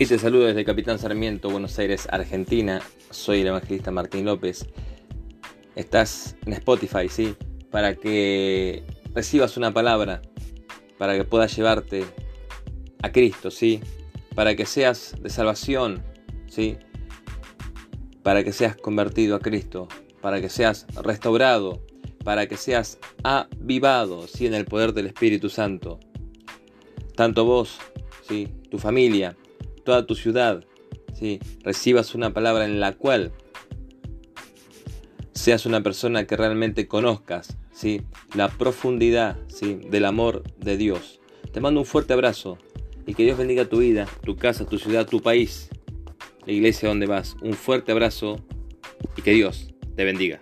Y te saludo desde Capitán Sarmiento, Buenos Aires, Argentina. Soy el evangelista Martín López. Estás en Spotify, ¿sí? Para que recibas una palabra, para que puedas llevarte a Cristo, ¿sí? Para que seas de salvación, ¿sí? Para que seas convertido a Cristo, para que seas restaurado, para que seas avivado, ¿sí? En el poder del Espíritu Santo. Tanto vos, ¿sí? Tu familia, toda tu ciudad, ¿sí? recibas una palabra en la cual seas una persona que realmente conozcas ¿sí? la profundidad del amor de Dios. Te mando un fuerte abrazo y que Dios bendiga tu vida, tu casa, tu ciudad, tu país, la iglesia donde vas. Un fuerte abrazo y que Dios te bendiga.